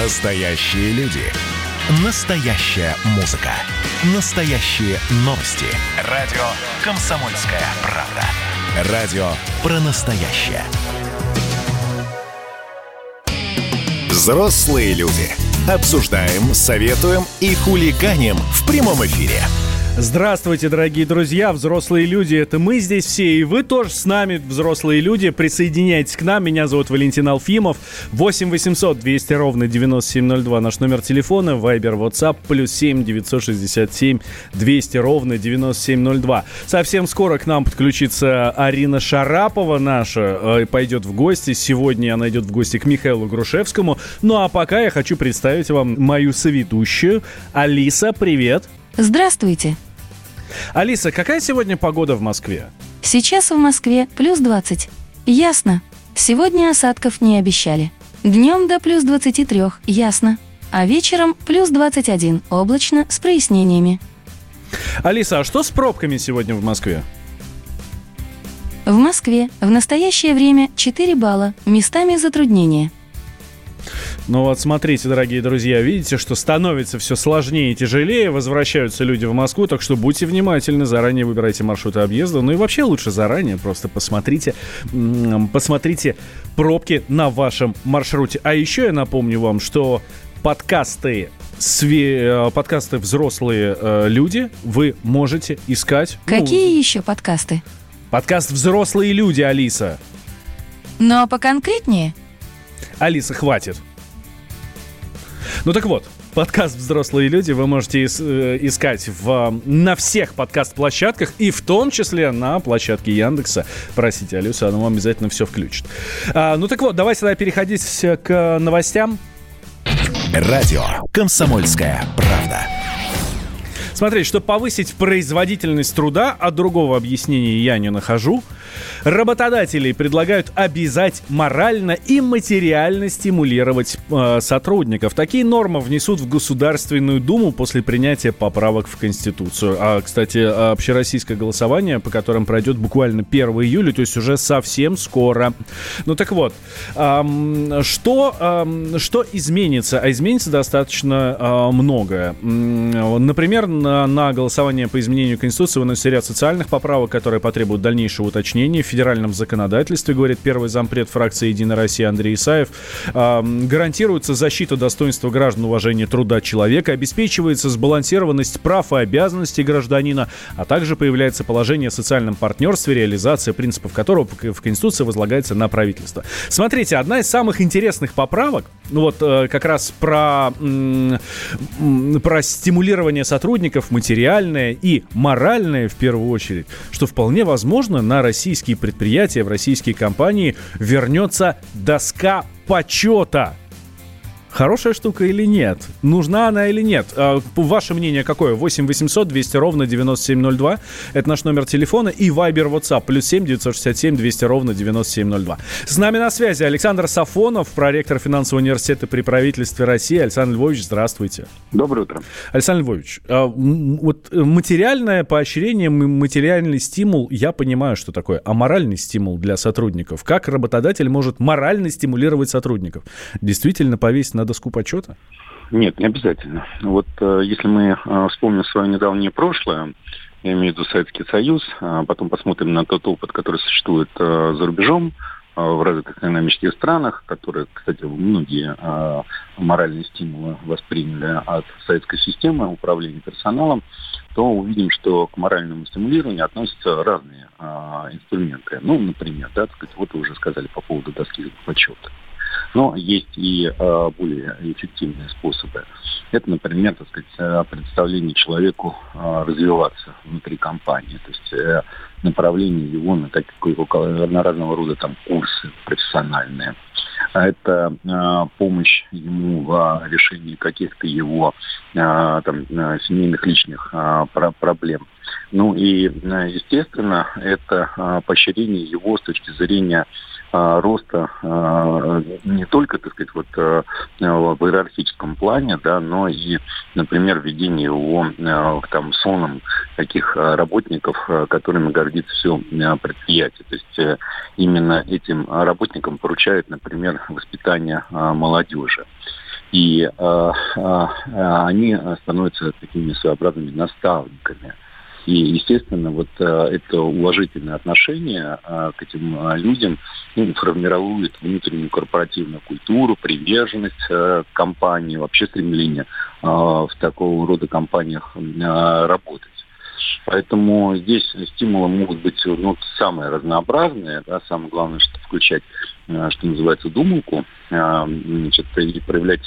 Настоящие люди. Настоящая музыка. Настоящие новости. Радио «Комсомольская правда». Радио про настоящее. Взрослые люди. Обсуждаем, советуем и хулиганим в прямом эфире. Здравствуйте, дорогие друзья, взрослые люди, это мы здесь все, и вы тоже с нами, взрослые люди, присоединяйтесь к нам, меня зовут Валентин Алфимов, 8 800 200 ровно 9702, наш номер телефона, Вайбер, WhatsApp, плюс 7 967 200 ровно 9702. Совсем скоро к нам подключится Арина Шарапова наша, э, пойдет в гости, сегодня она идет в гости к Михаилу Грушевскому, ну а пока я хочу представить вам мою соведущую, Алиса, привет! Здравствуйте! Алиса, какая сегодня погода в Москве? Сейчас в Москве плюс 20. Ясно. Сегодня осадков не обещали. Днем до плюс 23, ясно. А вечером плюс 21, облачно, с прояснениями. Алиса, а что с пробками сегодня в Москве? В Москве в настоящее время 4 балла, местами затруднения. Ну вот смотрите, дорогие друзья, видите, что становится все сложнее и тяжелее, возвращаются люди в Москву, так что будьте внимательны, заранее выбирайте маршруты объезда, ну и вообще лучше заранее, просто посмотрите, посмотрите пробки на вашем маршруте. А еще я напомню вам, что подкасты све- э, подкасты взрослые э, люди вы можете искать. Какие ну, еще подкасты? Подкаст взрослые люди, Алиса. Ну а поконкретнее? Алиса, хватит. Ну так вот, подкаст «Взрослые люди» вы можете э, искать в, на всех подкаст-площадках и в том числе на площадке Яндекса. Простите, Алиса, она вам обязательно все включит. А, ну так вот, давайте тогда переходить к новостям. Радио «Комсомольская правда». Смотрите, чтобы повысить производительность труда, а другого объяснения я не нахожу, работодатели предлагают обязать морально и материально стимулировать э, сотрудников. Такие нормы внесут в Государственную Думу после принятия поправок в Конституцию. А, кстати, общероссийское голосование, по которым пройдет буквально 1 июля, то есть уже совсем скоро. Ну так вот, эм, что, эм, что изменится? А изменится достаточно э, многое. Например, на, голосование по изменению Конституции выносится ряд социальных поправок, которые потребуют дальнейшего уточнения в федеральном законодательстве, говорит первый зампред фракции «Единая Россия» Андрей Исаев. Гарантируется защита достоинства граждан, уважение труда человека, обеспечивается сбалансированность прав и обязанностей гражданина, а также появляется положение о социальном партнерстве, реализация принципов которого в Конституции возлагается на правительство. Смотрите, одна из самых интересных поправок, ну вот э, как раз про, про стимулирование сотрудников материальное и моральное в первую очередь, что вполне возможно на российские предприятия, в российские компании вернется доска почета. Хорошая штука или нет? Нужна она или нет? А, ваше мнение какое? 8 800 200 ровно 9702. Это наш номер телефона. И Viber WhatsApp. Плюс 7 967 200 ровно 9702. С нами на связи Александр Сафонов, проректор финансового университета при правительстве России. Александр Львович, здравствуйте. Доброе утро. Александр Львович, а, вот материальное поощрение, материальный стимул, я понимаю, что такое. А моральный стимул для сотрудников? Как работодатель может морально стимулировать сотрудников? Действительно повесить на доску почета? Нет, не обязательно. Вот э, если мы э, вспомним свое недавнее прошлое, я имею в виду Советский Союз, а потом посмотрим на тот опыт, который существует э, за рубежом, в развитых экономических странах, которые, кстати, многие э, моральные стимулы восприняли от советской системы управления персоналом, то увидим, что к моральному стимулированию относятся разные э, инструменты. Ну, например, да, так сказать, вот вы уже сказали по поводу доски почета. Но есть и э, более эффективные способы. Это, например, так сказать, предоставление человеку э, развиваться внутри компании. То есть э, направление его на, такие, на разного рода там, курсы профессиональные. Это э, помощь ему в решении каких-то его э, там, семейных личных э, проблем. Ну и, естественно, это поощрение его с точки зрения роста не только, так сказать, вот в иерархическом плане, да, но и, например, введение его там соном таких работников, которыми гордится все предприятие. То есть именно этим работникам поручают, например, воспитание молодежи. И э, э, они становятся такими своеобразными наставниками. И, естественно, вот э, это уважительное отношение э, к этим э, людям ну, формирует внутреннюю корпоративную культуру, приверженность к компании, вообще стремление в такого рода компаниях работать. Поэтому здесь стимулы могут быть ну, самые разнообразные. Да, самое главное, что включать, что называется, думалку, значит, и проявлять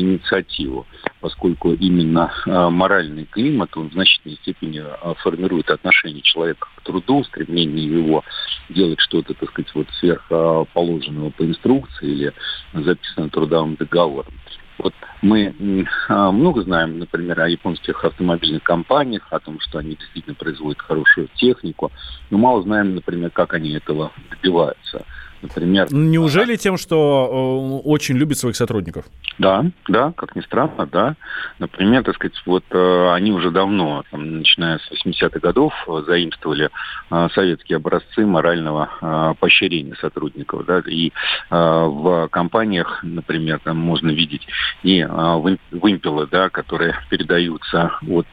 инициативу, поскольку именно э, моральный климат, он в значительной степени формирует отношение человека к труду, стремление его делать что-то, так сказать, вот сверхположенного по инструкции или записанного трудовым договором. Вот мы а, много знаем, например, о японских автомобильных компаниях, о том, что они действительно производят хорошую технику, но мало знаем, например, как они этого добиваются например. Неужели тем, что э, очень любит своих сотрудников? Да, да, как ни странно, да. Например, так сказать, вот э, они уже давно, там, начиная с 80-х годов, заимствовали э, советские образцы морального поощрения сотрудников, да, и в компаниях, например, там можно видеть и вымпелы, да, которые передаются от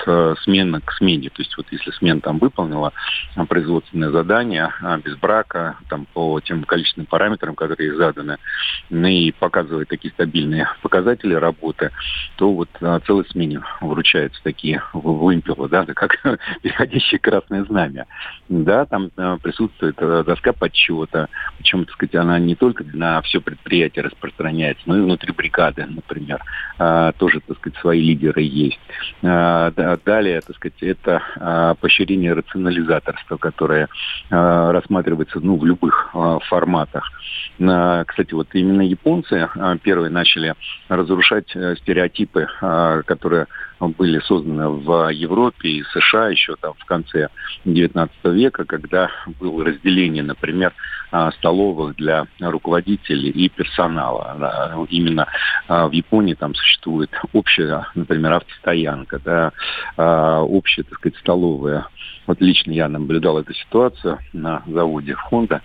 смены к смене. То есть вот если смена там выполнила производственное задание без брака, там по тем количествам различным параметрам, которые заданы, ну и показывает такие стабильные показатели работы, то вот а, целой смене вручаются такие вымпелы, да, как переходящее красное знамя. Да, там а, присутствует а, доска подсчета, причем, так сказать, она не только на все предприятие распространяется, но и внутри бригады, например. А, тоже, так сказать, свои лидеры есть. А, далее, так сказать, это поощрение рационализаторства, которое рассматривается ну, в любых а, форматах. Кстати, вот именно японцы а, первые начали разрушать э, стереотипы, а, которые были созданы в Европе и США еще там в конце XIX века, когда было разделение, например, а, столовых для руководителей и персонала. Именно в Японии там существует общая, например, автостоянка, да, общая, так сказать, столовая. Вот лично я наблюдал эту ситуацию на заводе Honda,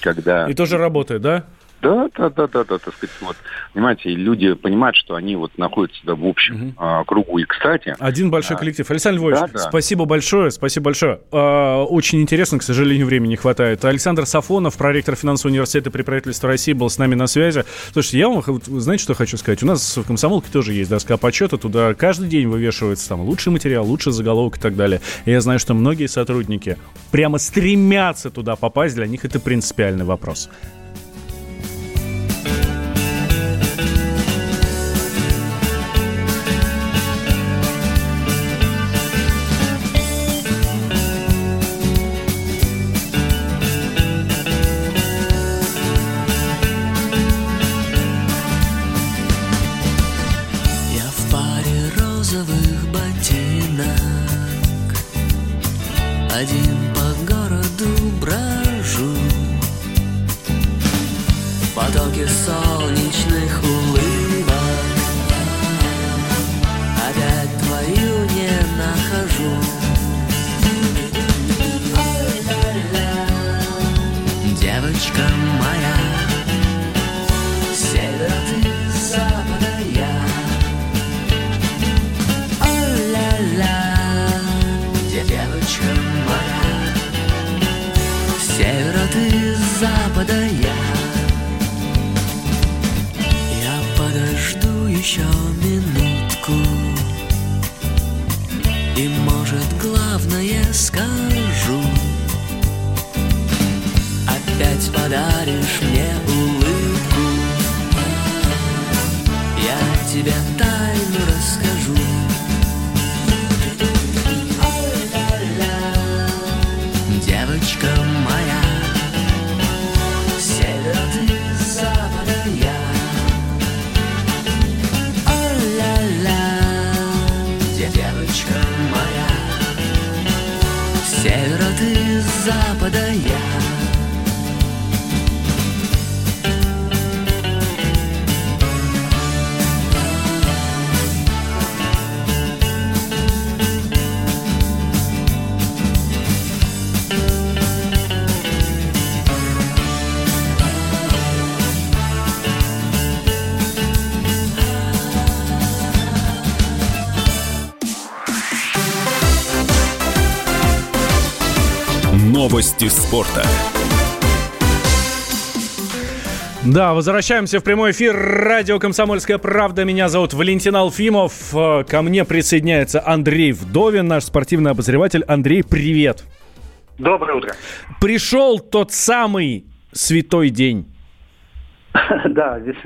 когда... И тоже работает, да? Да, да, да, да, да, так сказать, вот, понимаете, люди понимают, что они вот находятся да, в общем угу. а, кругу. И, кстати... Один большой а, коллектив. Александр Львович, да, да. спасибо большое, спасибо большое. А, очень интересно, к сожалению, времени не хватает. Александр Сафонов, проректор финансового университета при правительстве России, был с нами на связи. Слушайте, я вам, знаете, что хочу сказать? У нас в Комсомолке тоже есть доска почета, туда каждый день вывешивается там лучший материал, лучший заголовок и так далее. И я знаю, что многие сотрудники прямо стремятся туда попасть, для них это принципиальный вопрос. потоки солнечных лун. И, может, главное скажу. Опять подаришь мне улыбку. Я тебя Новости спорта. Да, возвращаемся в прямой эфир. Радио «Комсомольская правда». Меня зовут Валентин Алфимов. Ко мне присоединяется Андрей Вдовин, наш спортивный обозреватель. Андрей, привет. Доброе утро. Пришел тот самый святой день. Да, здесь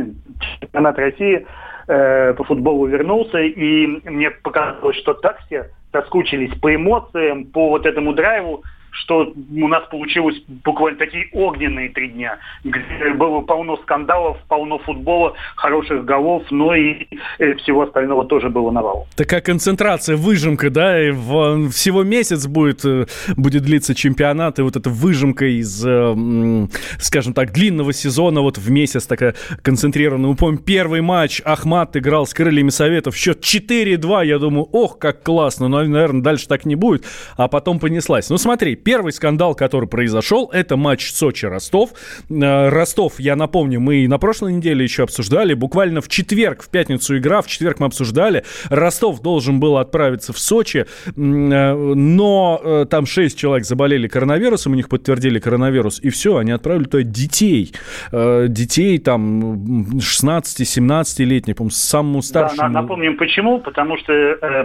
чемпионат России э, по футболу вернулся, и мне показалось, что так все соскучились по эмоциям, по вот этому драйву, что у нас получилось буквально такие огненные три дня, где было полно скандалов, полно футбола, хороших голов, но и э, всего остального тоже было навал. Такая концентрация, выжимка, да, и в, всего месяц будет, э, будет длиться чемпионат, и вот эта выжимка из, э, скажем так, длинного сезона вот в месяц такая концентрированная. Мы помним, первый матч Ахмат играл с крыльями Советов, счет 4-2, я думаю, ох, как классно, но, наверное, дальше так не будет, а потом понеслась. Ну, смотри, Первый скандал, который произошел, это матч Сочи-Ростов. Э, Ростов, я напомню, мы и на прошлой неделе еще обсуждали. Буквально в четверг, в пятницу игра, в четверг мы обсуждали. Ростов должен был отправиться в Сочи, э, но э, там 6 человек заболели коронавирусом, у них подтвердили коронавирус, и все, они отправили туда детей. Детей там 16-17-летних, по-моему, самому старшему. Да, напомним почему. Потому что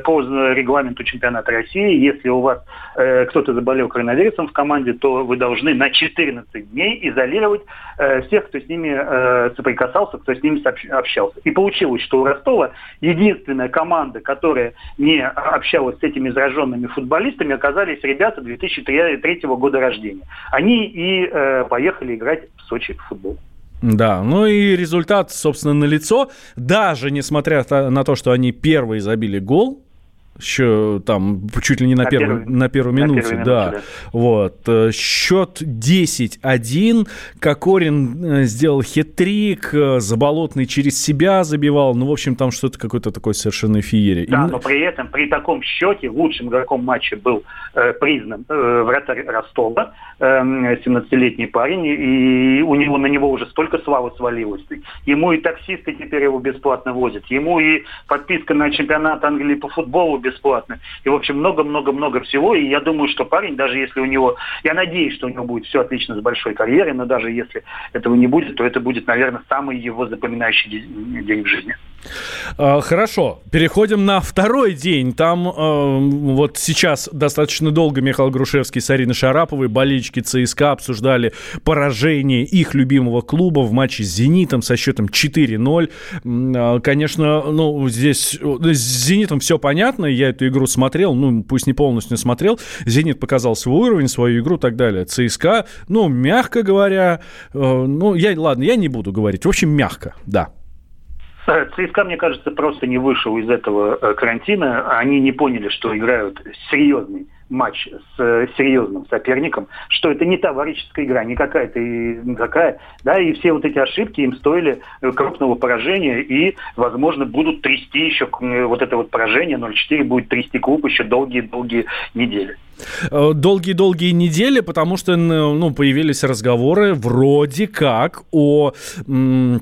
по регламенту чемпионата России, если у вас кто-то заболел коронавирусом, коронавирусом в команде, то вы должны на 14 дней изолировать э, всех, кто с ними э, соприкасался, кто с ними общался. И получилось, что у Ростова единственная команда, которая не общалась с этими зараженными футболистами, оказались ребята 2003 года рождения. Они и э, поехали играть в Сочи в футбол. Да, ну и результат, собственно, на лицо. Даже несмотря на то, что они первые забили гол, еще там чуть ли не на, на, первой, первый, на первой минуте, на первой да. Минуте, да. Вот. Э, счет 10-1. Кокорин э, сделал хитрик, э, Заболотный через себя забивал. Ну, в общем, там что-то какое-то такое совершенно феерия. Да, И... но при этом, при таком счете, лучшим игроком матча был э, признан э, вратарь Ростова, э, 17-летний парень, и у него на него уже столько славы свалилось. Ему и таксисты теперь его бесплатно возят, ему и подписка на чемпионат Англии по футболу бесплатно. И, в общем, много-много-много всего. И я думаю, что парень, даже если у него... Я надеюсь, что у него будет все отлично с большой карьерой, но даже если этого не будет, то это будет, наверное, самый его запоминающий день в жизни. А, хорошо, переходим на второй день. Там э, вот сейчас достаточно долго Михаил Грушевский с Ариной Шараповой, болельщики ЦСКА обсуждали поражение их любимого клуба в матче с «Зенитом» со счетом 4-0. Э, конечно, ну, здесь с «Зенитом» все понятно, я эту игру смотрел, ну, пусть не полностью смотрел. «Зенит» показал свой уровень, свою игру и так далее. ЦСКА, ну, мягко говоря, э, ну, я, ладно, я не буду говорить. В общем, мягко, да. ЦСКА, мне кажется, просто не вышел из этого э, карантина. Они не поняли, что играют серьезный матч с э, серьезным соперником, что это не товарищеская игра, не какая-то никакая, да, и все вот эти ошибки им стоили крупного поражения и, возможно, будут трясти еще вот это вот поражение 0-4 будет трясти клуб еще долгие-долгие недели. Долгие-долгие недели, потому что ну, появились разговоры вроде как о а,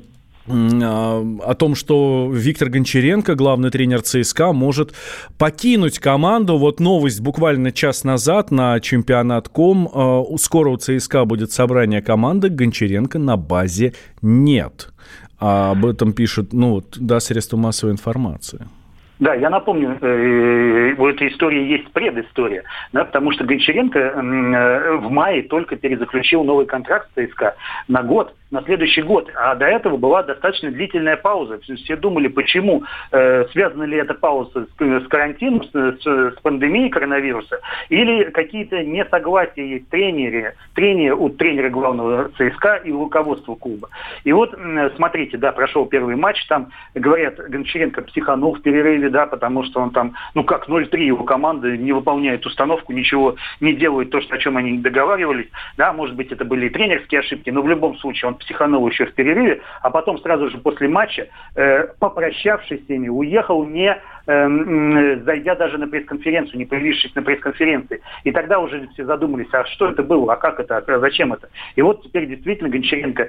о том, что Виктор Гончаренко, главный тренер ЦСКА, может покинуть команду. Вот новость буквально час назад на чемпионат Ком. А, скоро у ЦСКА будет собрание команды, Гончаренко на базе нет. А об этом пишут, ну, да, средства массовой информации. Да, я напомню, э, у этой истории есть предыстория, да, потому что Гончаренко э, в мае только перезаключил новый контракт с ЦСКА на год, на следующий год. А до этого была достаточно длительная пауза. Все думали, почему. Э, связана ли эта пауза с, с карантином, с, с, с пандемией коронавируса, или какие-то несогласия есть тренере, тренера, у тренера главного ЦСКА и руководства клуба. И вот, смотрите, да, прошел первый матч, там, говорят, Гончаренко психанул в перерыве, да, потому что он там, ну как, 0-3 его команда не выполняет установку, ничего не делает то, что, о чем они договаривались, да, может быть, это были тренерские ошибки, но в любом случае он психанул еще в перерыве, а потом сразу же после матча, э, попрощавшись с ними, уехал не зайдя даже на пресс-конференцию, не появившись на пресс-конференции. И тогда уже все задумались, а что это было, а как это, а зачем это. И вот теперь действительно Гончаренко,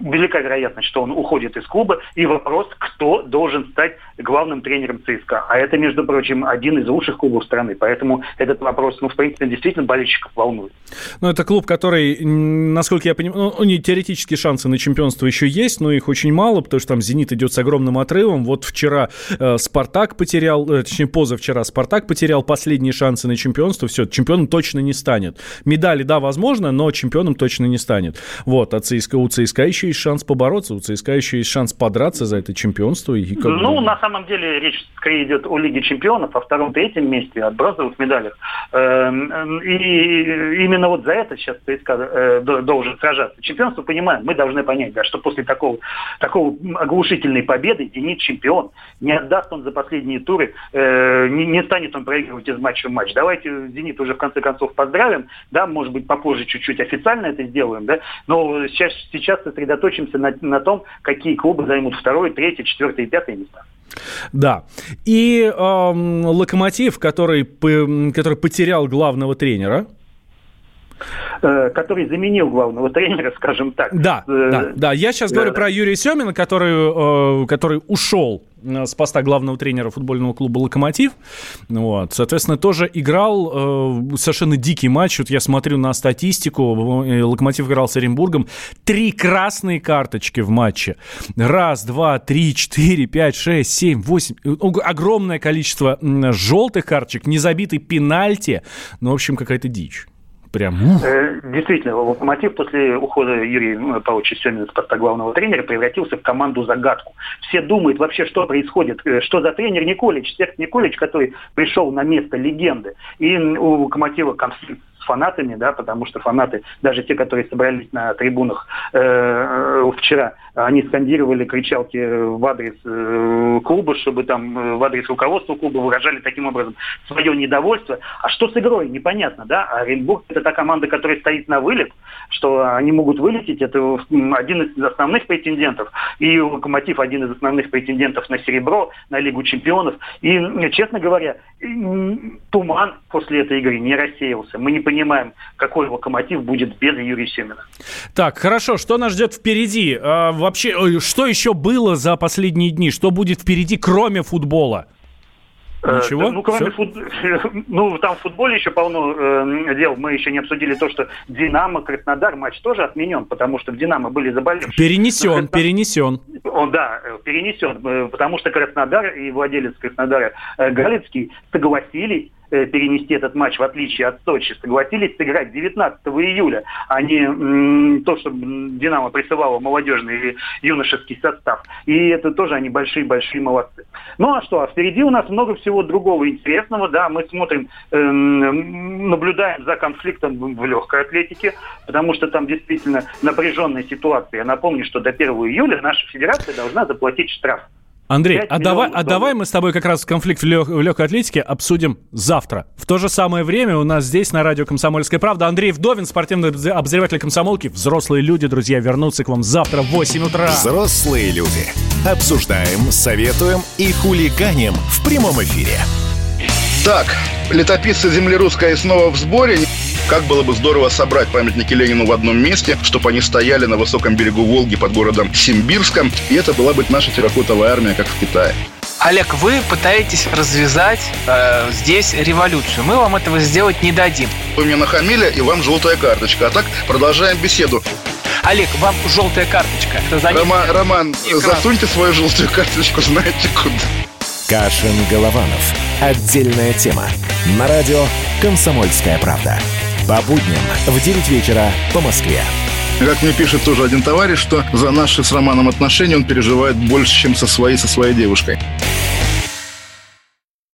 велика вероятность, что он уходит из клуба, и вопрос, кто должен стать главным тренером ЦСКА. А это, между прочим, один из лучших клубов страны. Поэтому этот вопрос, ну, в принципе, действительно болельщиков волнует. Ну, это клуб, который, насколько я понимаю, ну, у них теоретические шансы на чемпионство еще есть, но их очень мало, потому что там «Зенит» идет с огромным отрывом. Вот вчера э, «Спартак» потерял, э, точнее, позавчера «Спартак» потерял последние шансы на чемпионство. Все, чемпионом точно не станет. Медали, да, возможно, но чемпионом точно не станет. Вот, а ЦСКА, у ЦСКА еще есть шанс побороться, у ЦСКА еще есть шанс подраться за это чемпионство. И как ну, бы... на самом деле речь скорее идет о Лиге чемпионов, о втором-третьем месте, о бронзовых медалях. Эм, и именно вот за это сейчас ЦСКА э, должен сражаться. Чемпионство, понимаем, мы должны понять, да, что после такого, такого оглушительной победы «Зенит» чемпион. Не отдаст он за последние туры, э, не, не станет он проигрывать из матча в матч. Давайте «Зенит» уже в конце концов поздравим, да, может быть, попозже чуть-чуть официально это сделаем, да, но сейчас, сейчас сосредоточимся на, на том, какие клубы займут второе, третье, четвертое и пятое места. Да. И э, Локомотив, который, который потерял главного тренера, который заменил главного тренера, скажем так. Да, э, да, да. Я сейчас говорю про Юрия Семина, который, э, который ушел с поста главного тренера футбольного клуба «Локомотив». Вот. Соответственно, тоже играл э, совершенно дикий матч. Вот я смотрю на статистику. «Локомотив» играл с Оренбургом. Три красные карточки в матче. Раз, два, три, четыре, пять, шесть, семь, восемь. Огромное количество желтых карточек, незабитый пенальти. Ну, в общем, какая-то дичь. Прям. Э, действительно, Локомотив после ухода Юрия Павловича Семина с поста главного тренера превратился в команду-загадку. Все думают вообще, что происходит, э, что за тренер Николич, Серж Николич, который пришел на место легенды. И у Локомотива конфликт фанатами, да, потому что фанаты, даже те, которые собрались на трибунах э, э вчера, они скандировали кричалки в адрес э, клуба, чтобы там э, в адрес руководства клуба выражали таким образом свое недовольство. А что с игрой, непонятно, да? А Оренбург это та команда, которая стоит на вылет, что они могут вылететь, это один из основных претендентов. И Локомотив один из основных претендентов на серебро, на Лигу чемпионов. И, честно говоря, туман после этой игры не рассеялся. Мы не понимаем, какой Локомотив будет без Юрия Семина. Так, хорошо, что нас ждет впереди? А, вообще, что еще было за последние дни? Что будет впереди, кроме футбола? Э, Ничего? Ну, кроме фут... ну, там в футболе еще полно э, дел. Мы еще не обсудили то, что Динамо, Краснодар матч тоже отменен, потому что в Динамо были заболевшие. Перенесен, Краснодар... перенесен. Он, да, перенесен, э, потому что Краснодар и владелец Краснодара э, Галицкий согласились перенести этот матч, в отличие от Сочи, согласились сыграть 19 июля, а не то, что «Динамо» присылало молодежный или юношеский состав. И это тоже они большие-большие молодцы. Ну а что, а впереди у нас много всего другого интересного, да, мы смотрим, э, наблюдаем за конфликтом в легкой атлетике, потому что там действительно напряженная ситуация. Я напомню, что до 1 июля наша федерация должна заплатить штраф. Андрей, а давай, а давай мы с тобой как раз конфликт в, лег, в легкой атлетике обсудим завтра. В то же самое время у нас здесь на радио «Комсомольская правда» Андрей Вдовин, спортивный обозреватель «Комсомолки». Взрослые люди, друзья, вернутся к вам завтра в 8 утра. Взрослые люди. Обсуждаем, советуем и хулиганим в прямом эфире. Так, летописцы земли русской снова в сборе. Как было бы здорово собрать памятники Ленину в одном месте, чтобы они стояли на высоком берегу Волги под городом Симбирском, и это была бы наша терракотовая армия, как в Китае. Олег, вы пытаетесь развязать э, здесь революцию. Мы вам этого сделать не дадим. Вы мне нахамили, и вам желтая карточка. А так продолжаем беседу. Олег, вам желтая карточка. Рома, Роман, Экран. засуньте свою желтую карточку, знаете куда. Кашин-Голованов. Отдельная тема. На радио «Комсомольская правда». По будням в 9 вечера по Москве. Как мне пишет тоже один товарищ, что за наши с Романом отношения он переживает больше, чем со своей, со своей девушкой.